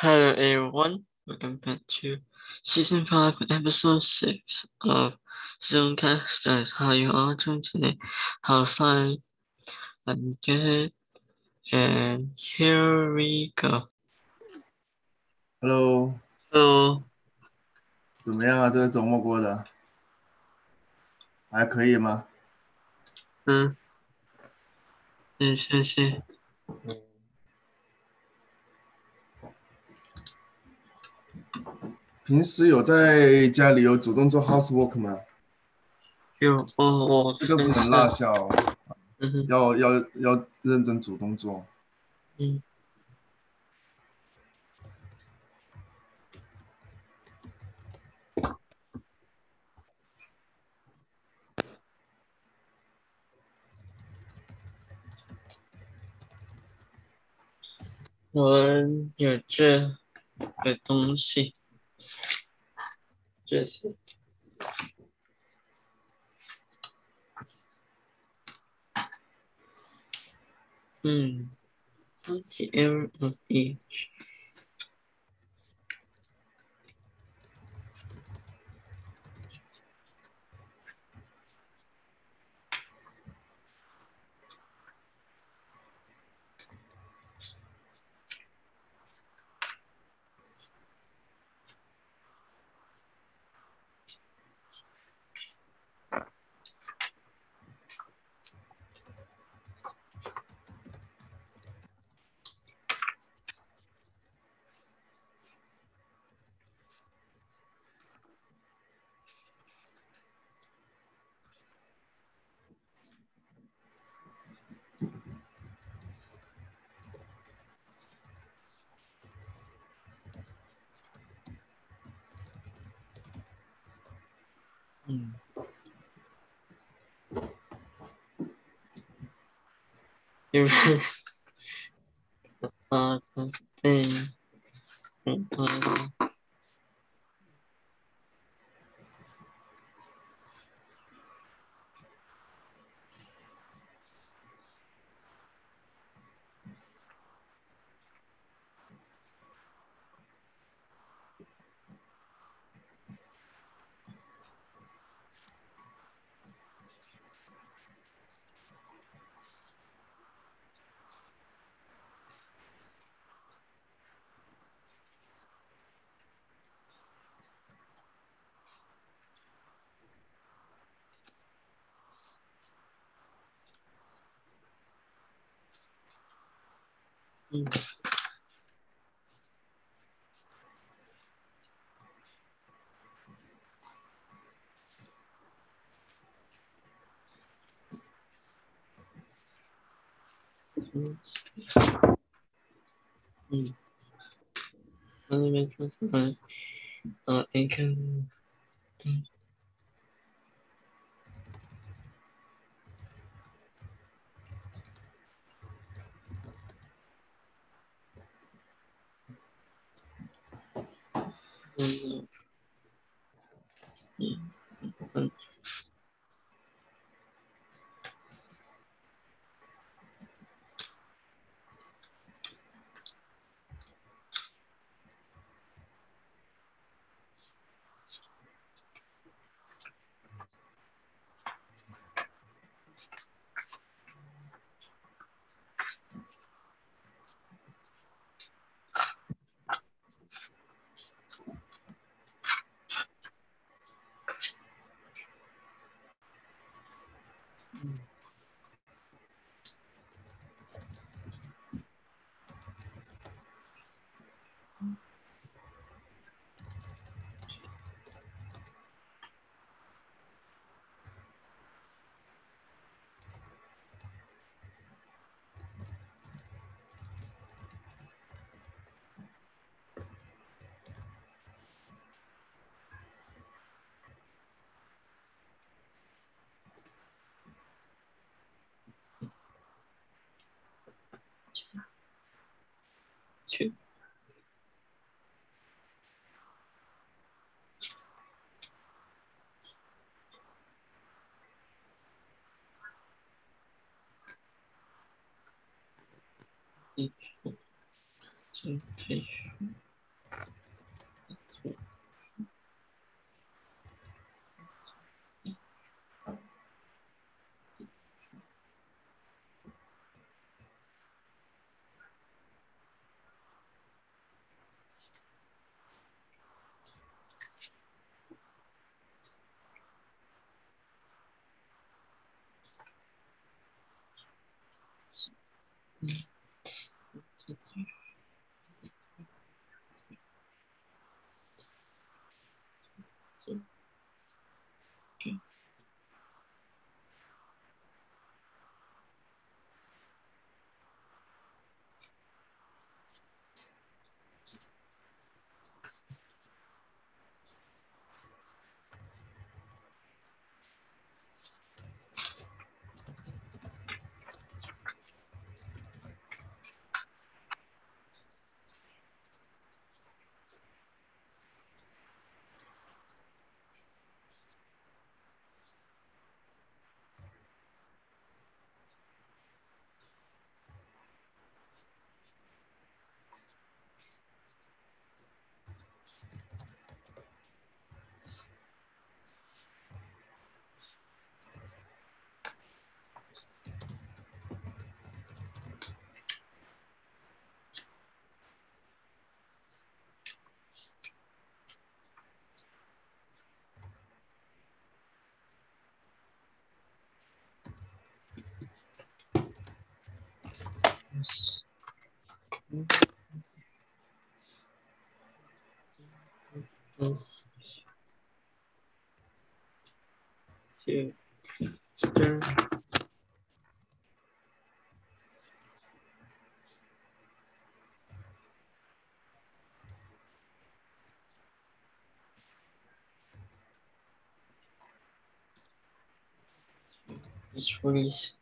Hello everyone, welcome back to season five, episode six of Zoomcasters. How you all doing today? How's life? I'm good. And here we go. Hello， Hello，怎么样啊？这个周末过的还可以吗？嗯，对，谢谢。 平时有在家里有主动做 housework 吗？有哦，我这个不能落下哦，嗯，要要要认真主动做。嗯，我有这的东西。这些嗯。三七二五一 Mm. you. team. Hmm. Only mentioned, uh, uh, and can. importante. Okay. Deus. Deus. It's release.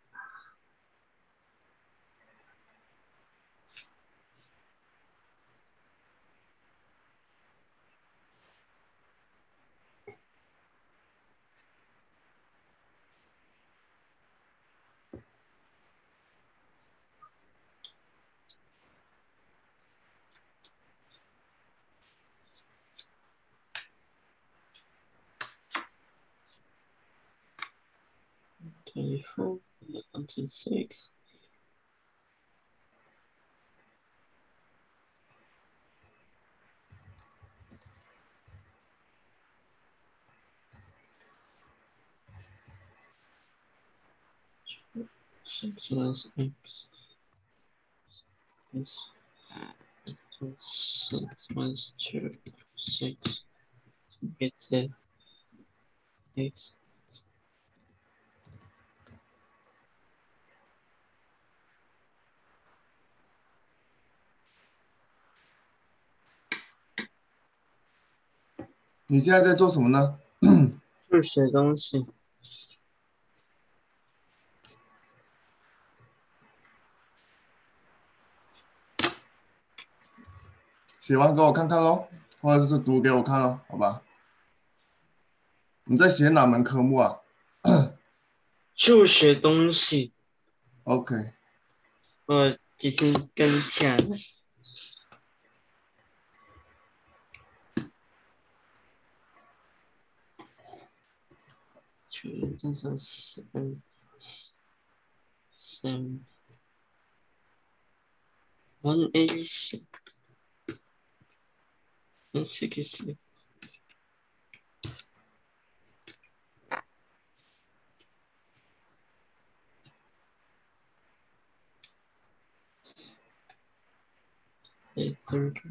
Two. Stir. Twenty-four until six. Six minus X. So six minus two, six. Get it. X. 你现在在做什么呢？就写东西。写完给我看看喽，或者是读给我看喽，好吧？你在写哪门科目啊 就学东西，？OK，我已经跟你讲了。tree this was seven seven one eighty six one sixty six Eight thirty.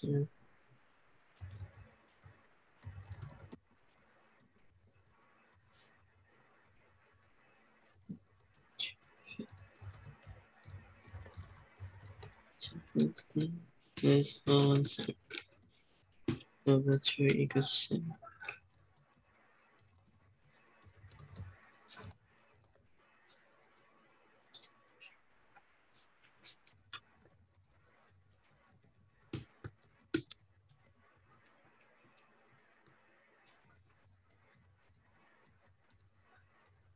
question. Next thing is on double three equals seven.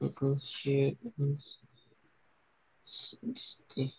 negotiations. 60.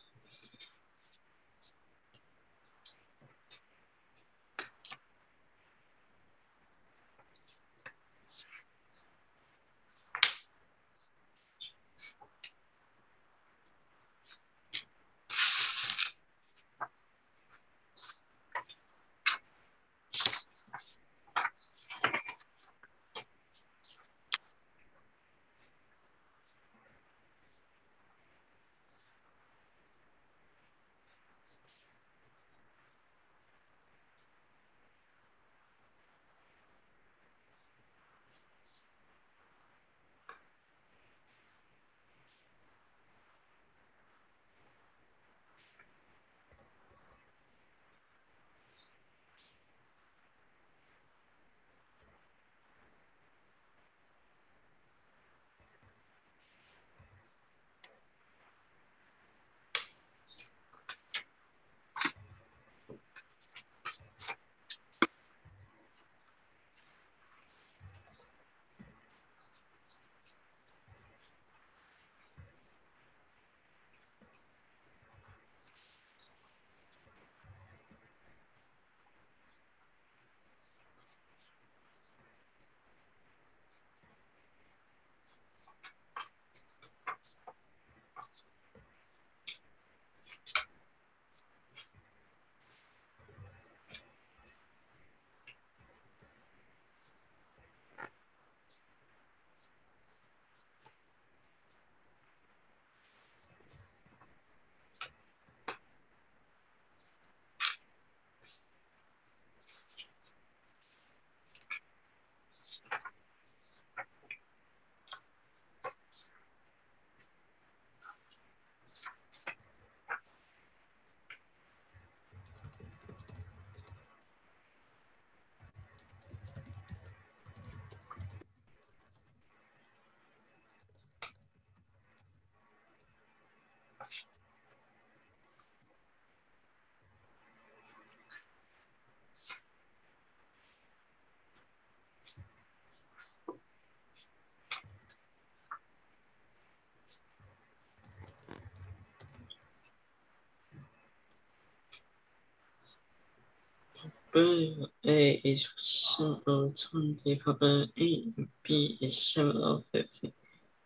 Uh, A is 720, 20 A and B is 750. 50.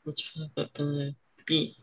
Let's have it B.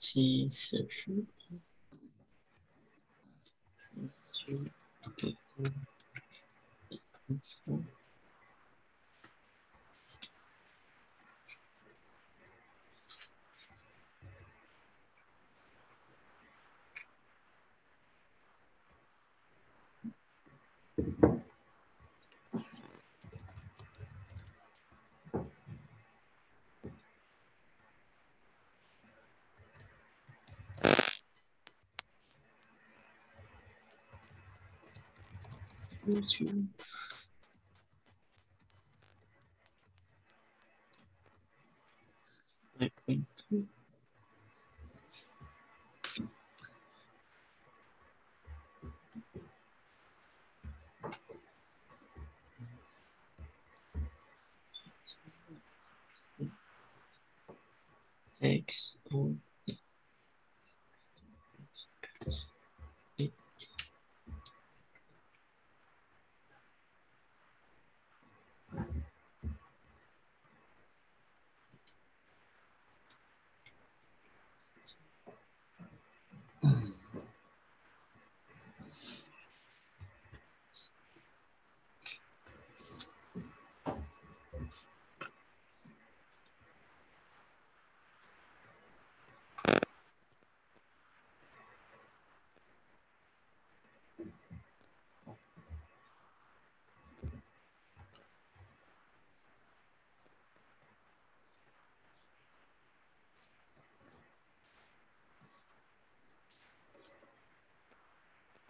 七四十，九对五，四。 YouTube.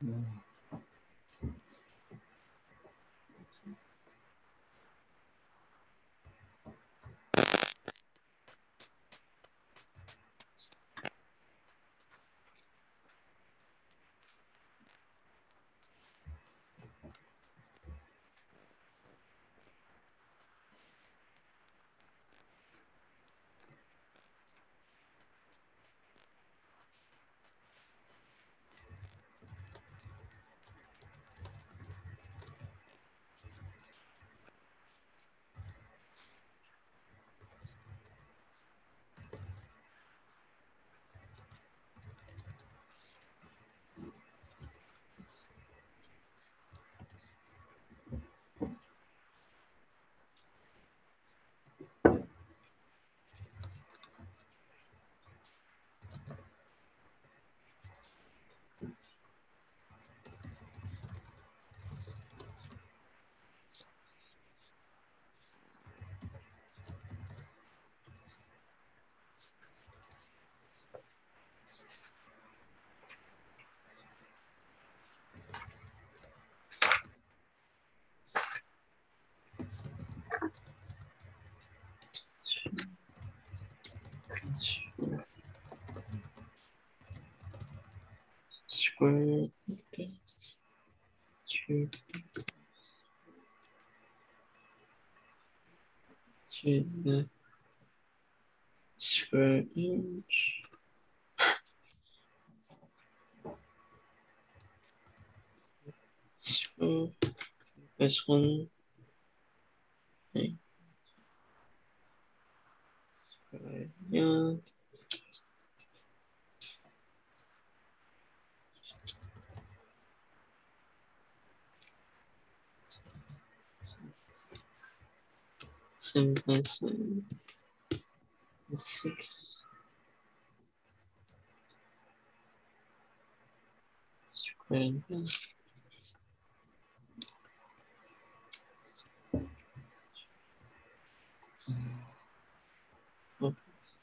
嗯。Square two to the square inch square this one okay. square yeah As uh, six. Square one. Focus.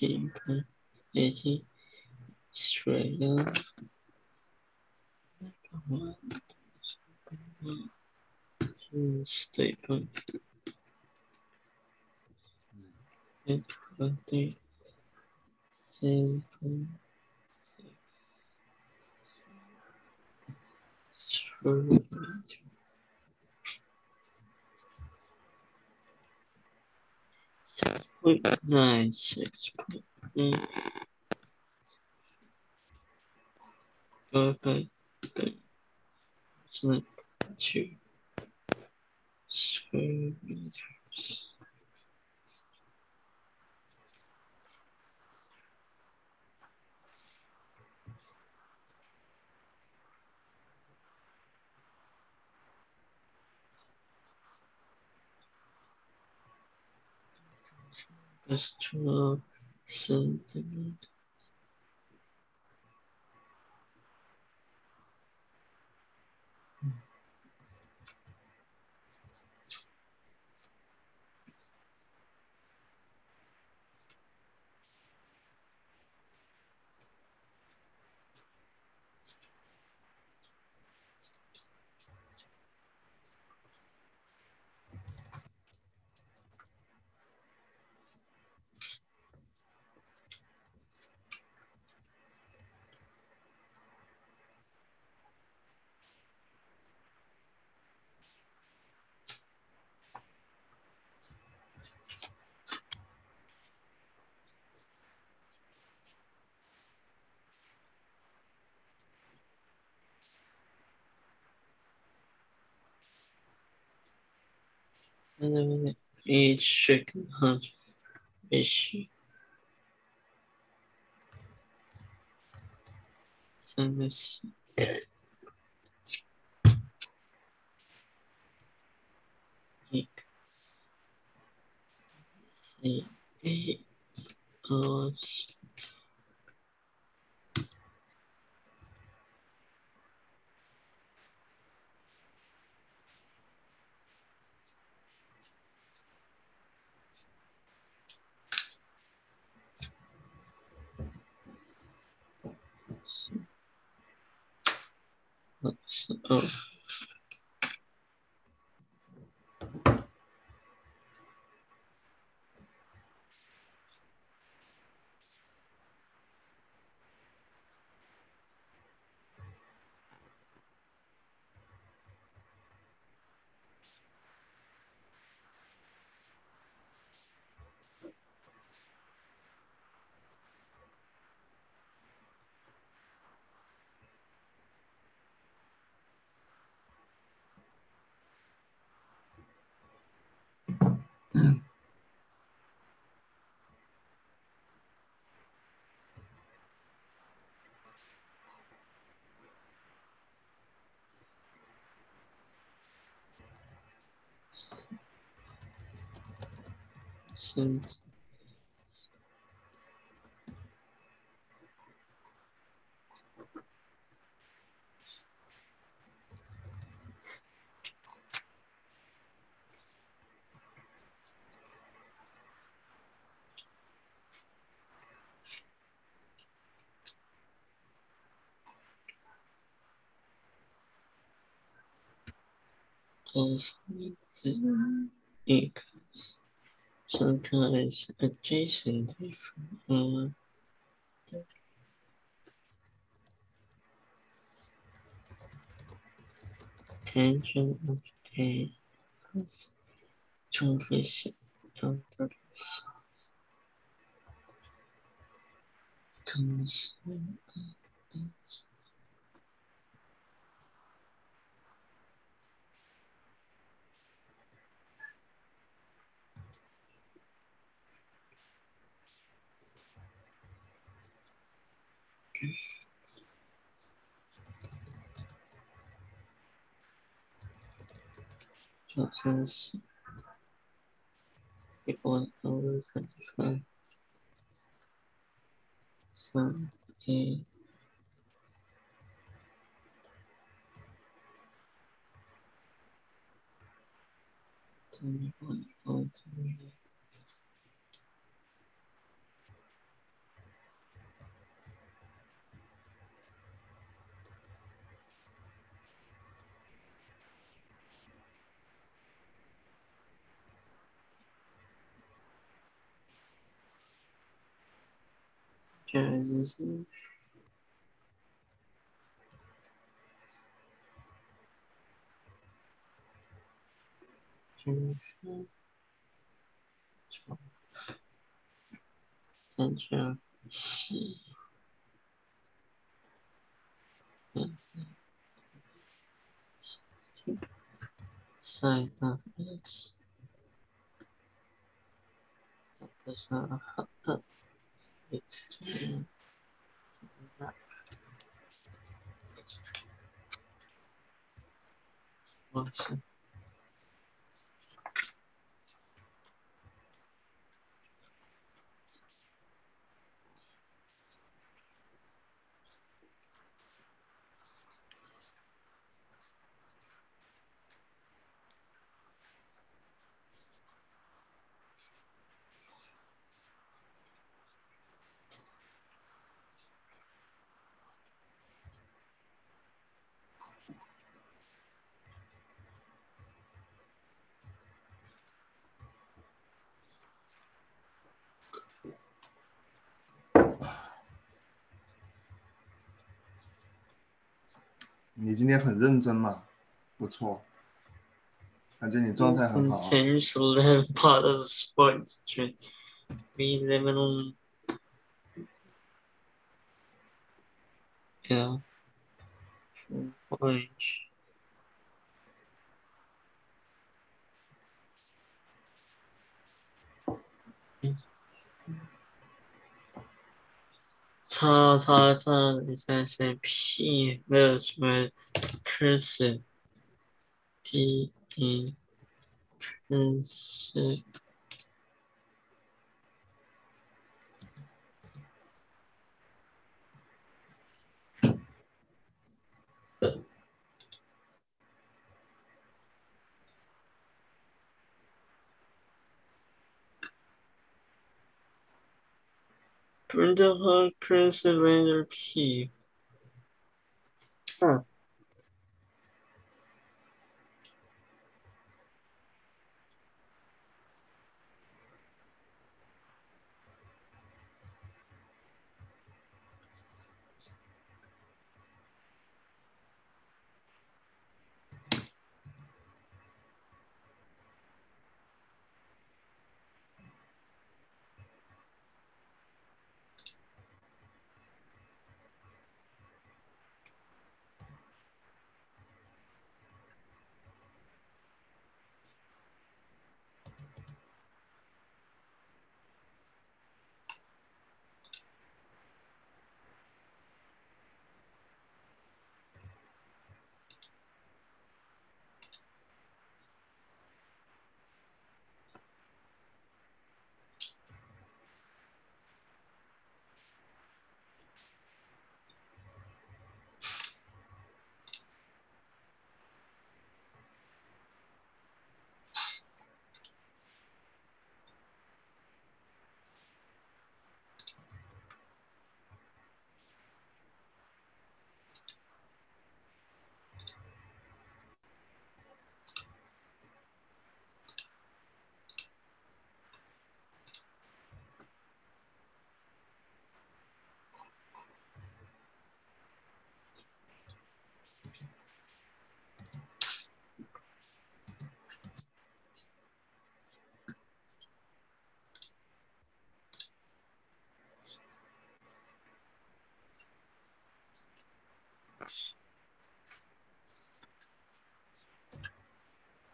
Team eighty Australia. One, two, staple. Twenty, seven, six, three, six point nine, six point nine. Two square meters. That's twelve centimeters. Each chicken hunt issue. So this see eight plus plus oh Since closely because sometimes adjacent from uh, tangent of a transition of the comes So it was over 25. A twenty one point twenty eight. 15. Center Side of X. That does not affect Awesome. 你今天很认真嘛，不错，感觉你状态很好、啊。Continues to learn part of sports to be living on. Yeah. Orange. 叉叉叉三三 P 的什么 cursive D E cursive Brenda Hall cursive letter P 嗯。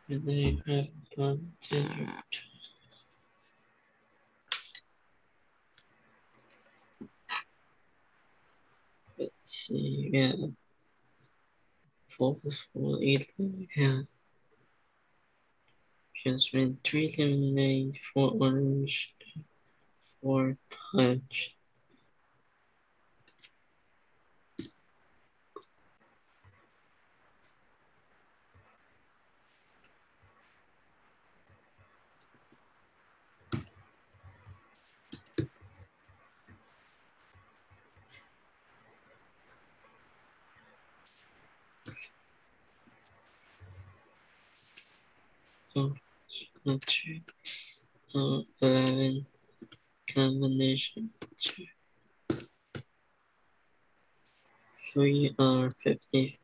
Germany has considered let's see yeah focus for Italy yeah. Just been three eliminate for orange for punch. Two, uh, combination two. Three are fifty.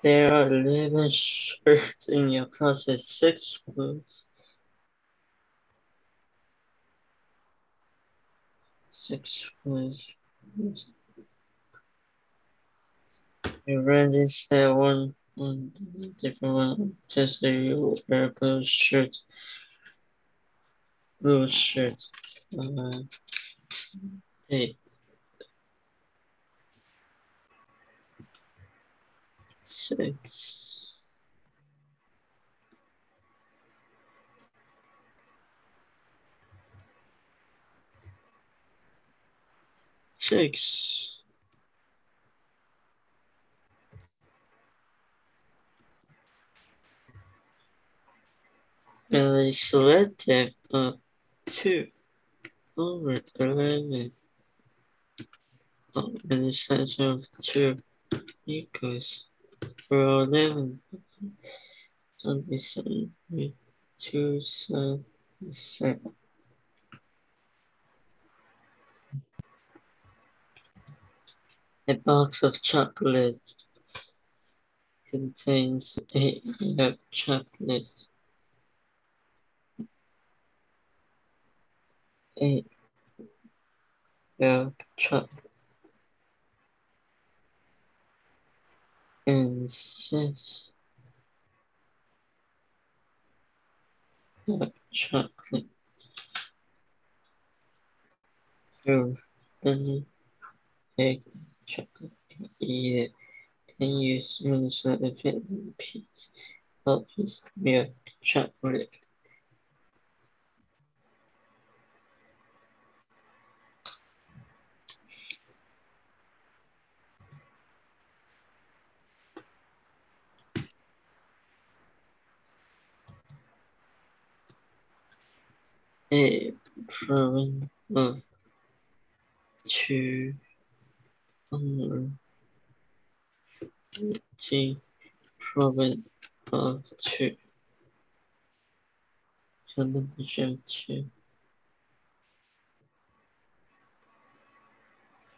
There are eleven shirts in your closet, six blues. Six blues. You register that one, one different one. Just you wear blue shirt. Blue shirt. Uh, hey. Six. Six. And a selective of two over eleven. Oh, and the size of two equals for eleven. Twenty-seven, two, seven, seven. A box of chocolate contains eight milk chocolate. Eight milk chocolate. Six milk chocolate. Two, then egg chocolate. And eat it. Ten use Minnesota Vietnam piece. Puppies, milk, chocolate. A drawing of two under G problem of two. Of two.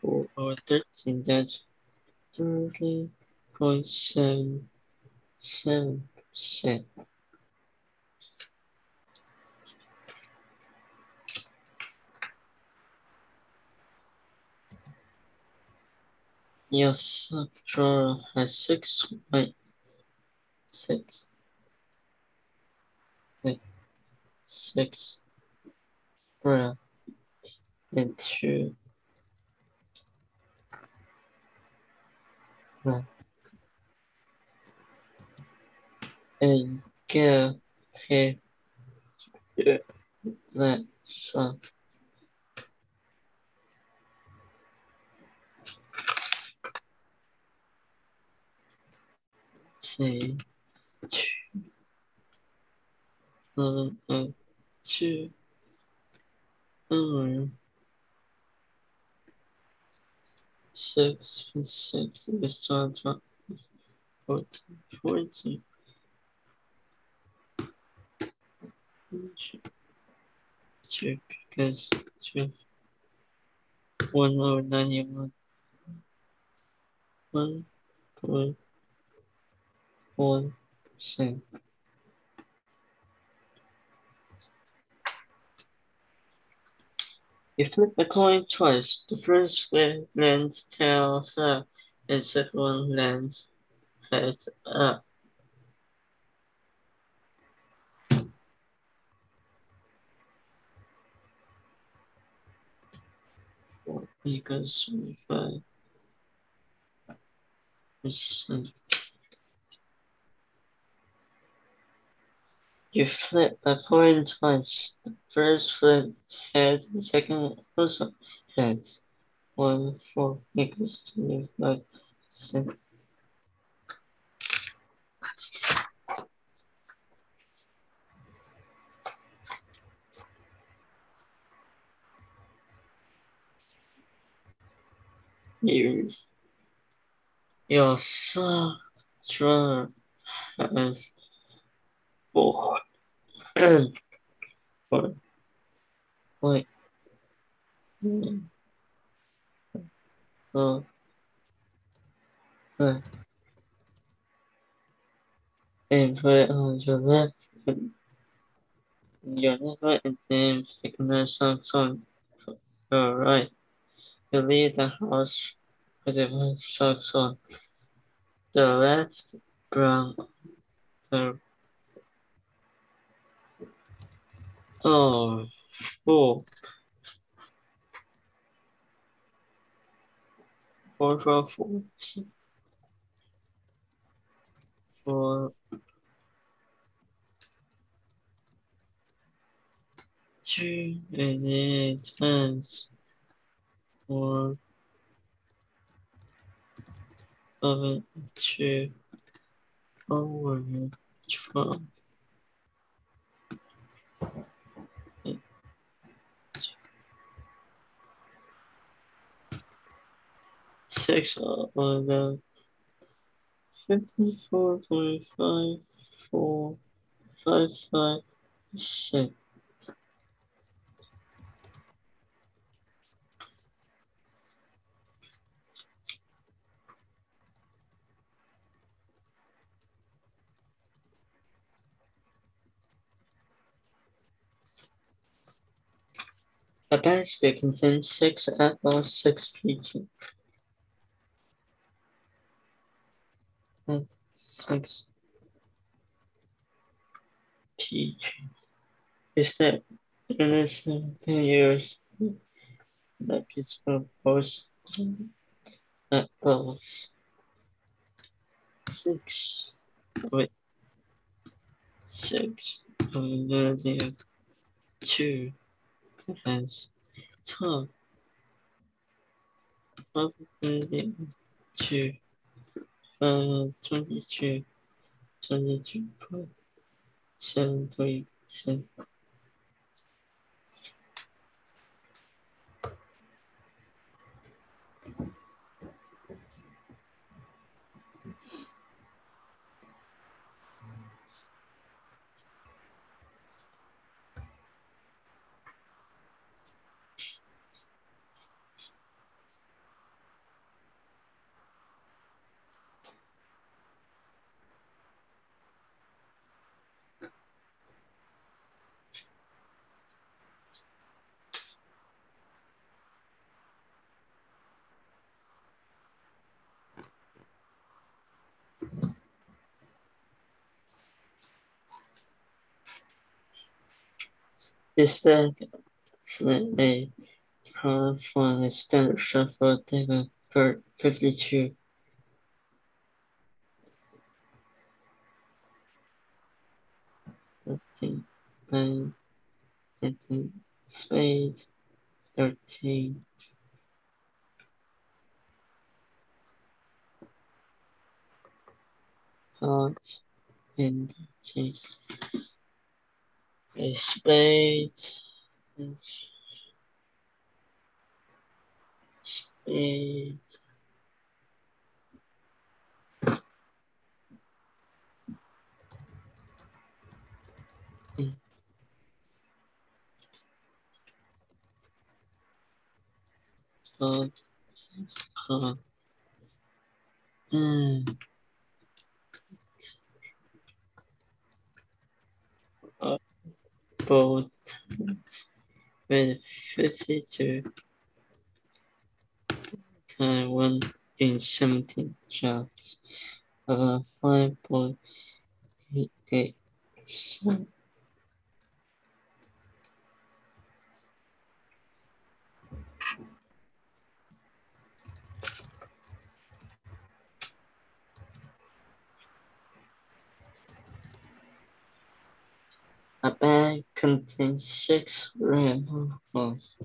Four or thirteen, that's thirty point seven seven percent. Your sock has six white, six, wait, six. Brown, and two. No. And go Say two, one, and two, um, six, six is twelve, fourteen, fourteen. Two, because two, one over ninety-one. One, four, one, six. You flip a coin twice. The first lands tails up, and the second lands heads up. Equals twenty-five percent. You flip a coin twice. The first flip heads, the second also heads. One four equals. You, your son has four four point nine four five and put it on your left foot. Your left foot and then pick another song song your right. You leave the house with a socks on. The left brown the oh four four four four four two and then times four seven two six over the fifty-four point five four five five six. A basket contains six apples, six peaches. Six peaches. Is that innocent years that is proposed apples? Six. Wait. Six. There. Two. Times twelve. Over there. Two. Uh, twenty-two. Twenty-two point seven three percent. Is Instead, Flint called for a standard shuffle table for 52. Thirteen spades, thirteen. hearts and change. A spades. Spades. card, card. Mm. Uh, both with 52 time one in 17 shots, uh, 5.88 A bag contains six rainbows.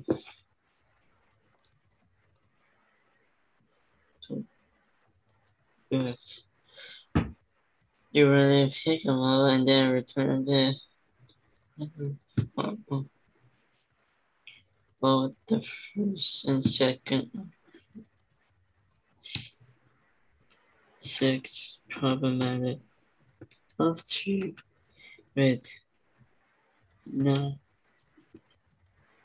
Yes. You really pick them up and then return the both the first and second six problematic of two with no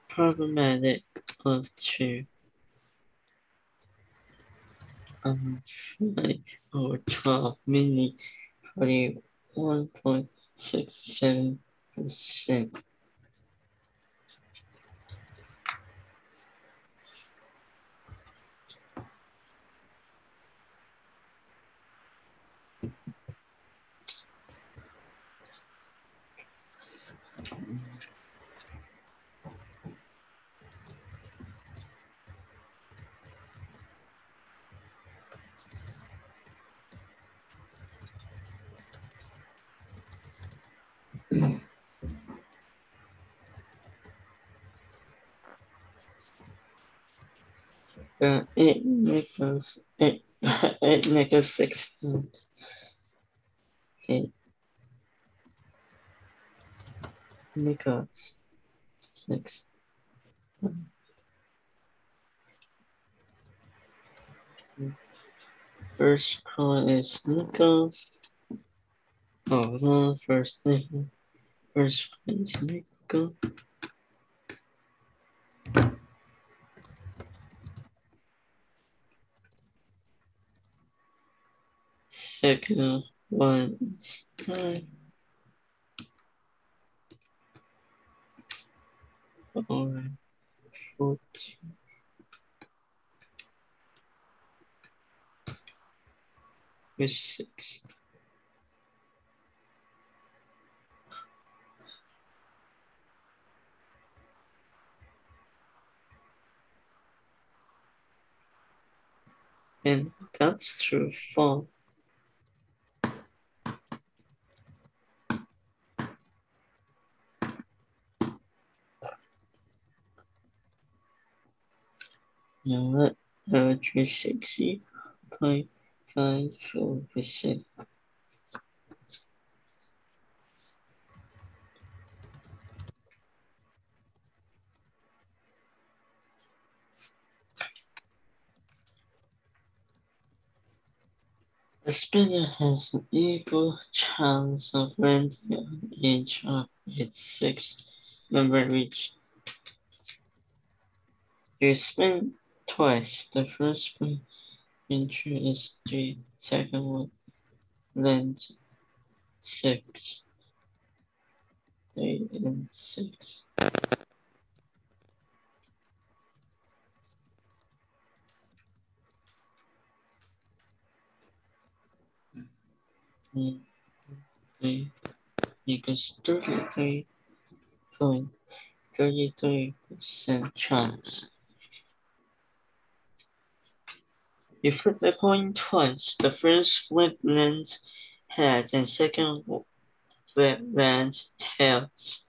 problematic of two um, five or twelve meaning forty one point six seven percent. Uh, eight nickels, eight, eight nickels six times. Eight nickels six. First call is nickel. Oh, no, first nickel. First call is nickel. Second one is time. Or fourteen. With six. And that's true for Now poetry sixty point five four percent. The spinner has an equal chance of landing on each of its six member each. You spin twice. The first spin entry is three, second one lands six. Three and six. Mm, Three equals thirty-three point thirty-three percent chance. You flip the coin twice. The first flip lands heads and second flip lands tails.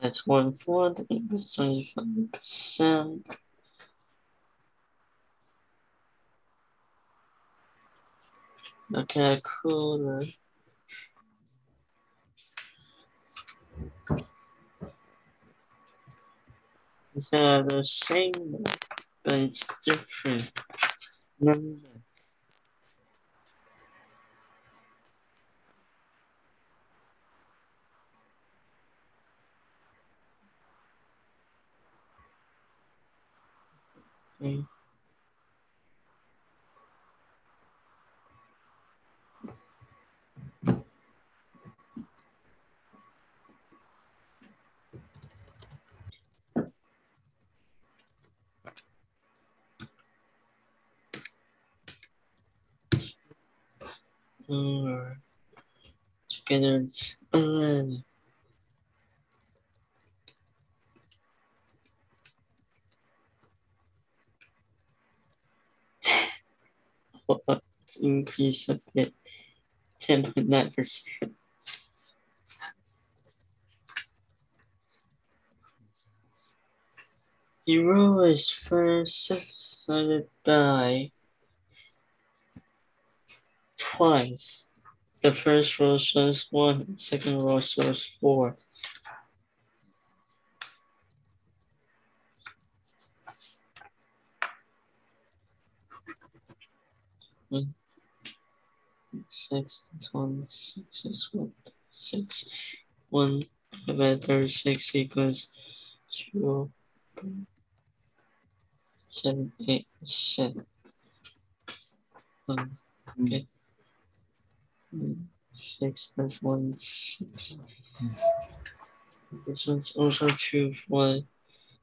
That's one fourth equals twenty-five percent. Okay, cool. Are the same, but it's different number. Okay. Alright. Together it's eleven. Let's increase a bit. Ten point nine percent. Hero is first die twice. The first row shows one, second row shows four. Six, one, six six, one, divided thirty-six equals zero, seven, eight, seven. Um, okay. Six, that's one, six. This one's also for one,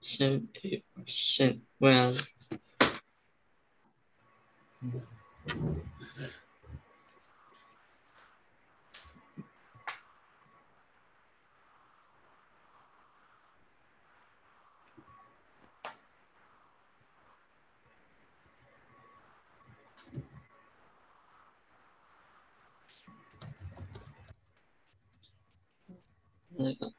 seven, eight percent. Well, 那个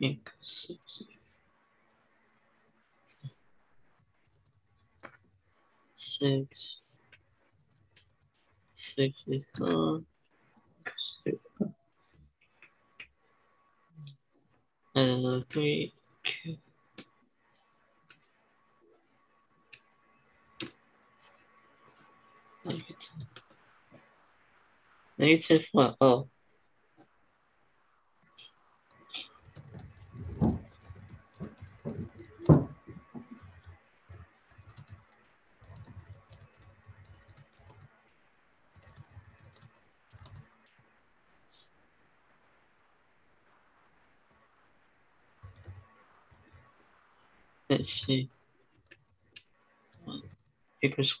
six equals six. Six. Six is. And uh, three, two. Negative. Negative what? Oh. Let's see. One equals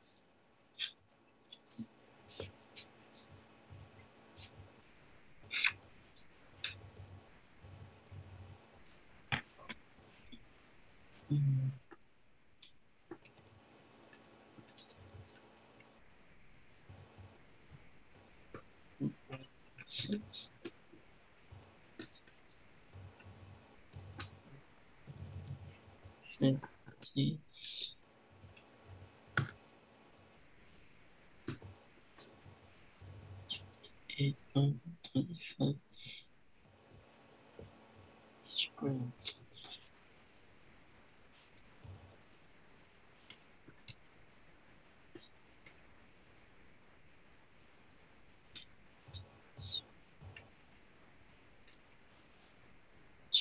square Mm. Six. Fifty. Eight, nine, twenty-five.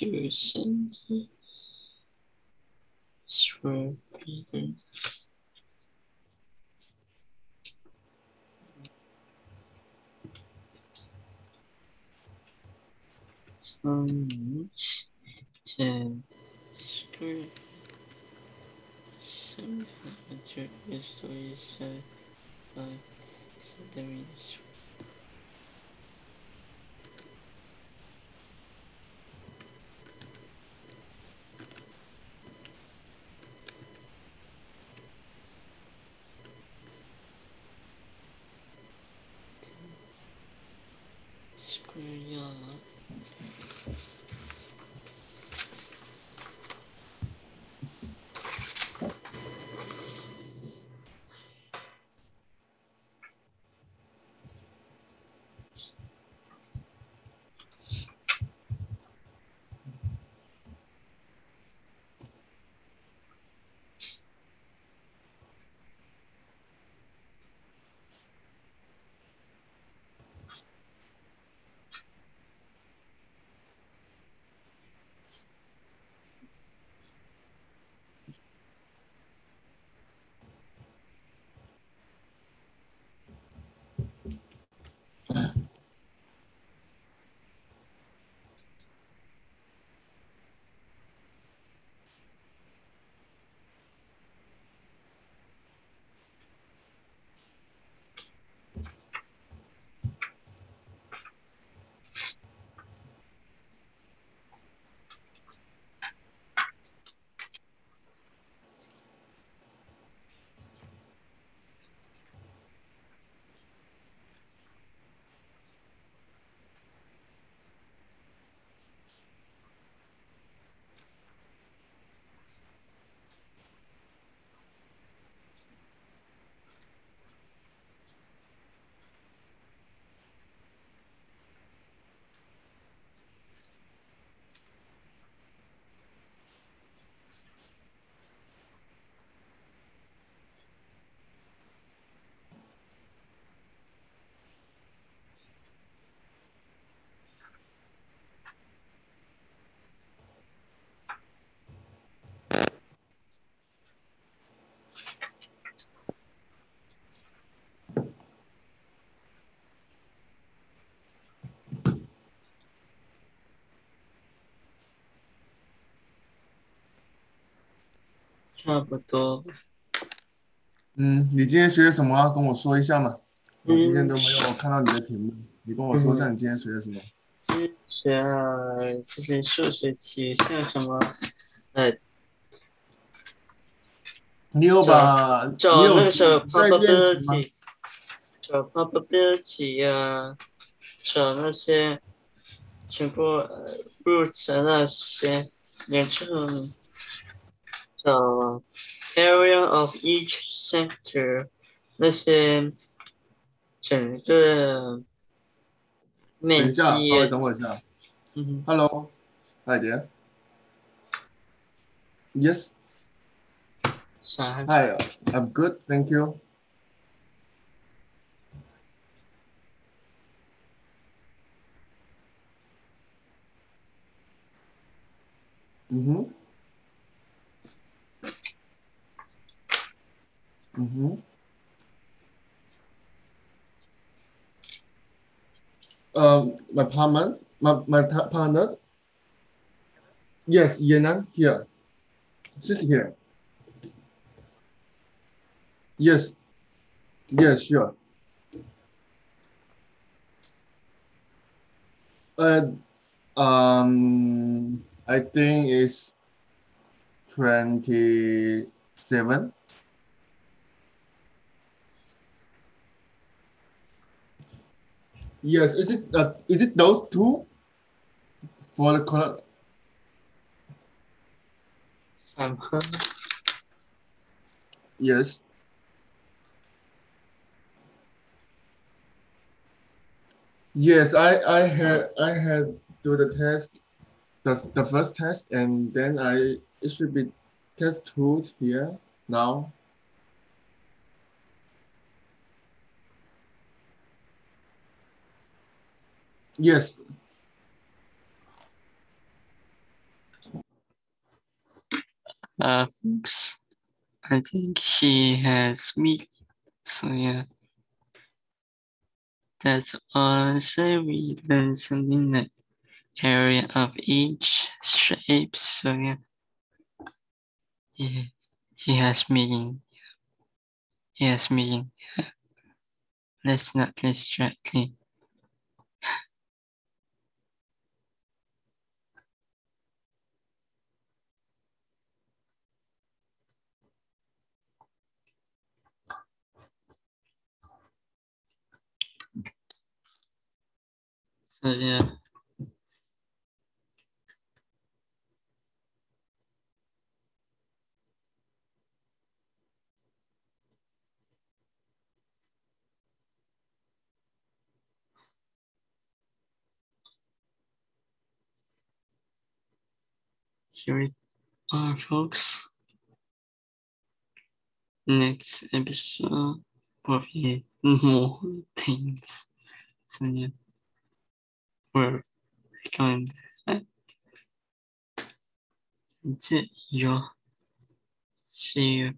Square. Seven hundred is thirty-seven five centimeters. 差不多。嗯，你今天学的什么啊？跟我说一下嘛。我今天都没有看到你的屏幕，你跟我说一下你今天学的什么。数学啊，这些数学题像什么？呃，你有把找那个时候在练习吗？probability，找 probability 呀、找那些全部呃 roots 那些，然后 找 area of each sector 那些整个等面积一下，稍微等我一下。嗯 Hello, hi there. Yes, 啥 hi. I'm good, thank you. Mm-hmm. Mm-hmm. Um, my partner, my, my partner. Yes, Yenan here. She's here. Yes. Yes, sure. Uh, um, I think it's twenty-seven. Yes, is it, uh, is it those two? For the color,？yes. Yes, I, I had, I had do the test, the, the first test, and then I, it should be test two here now. Yes, Uh, folks, I think he has me. So yeah. That's all. So we learn something like area of each shape. So yeah. Yeah, he has meaning. He has meaning. Let's not distract him. Yeah. Here we are, folks. Next episode will be more things. So yeah, we're it, y'all. See you.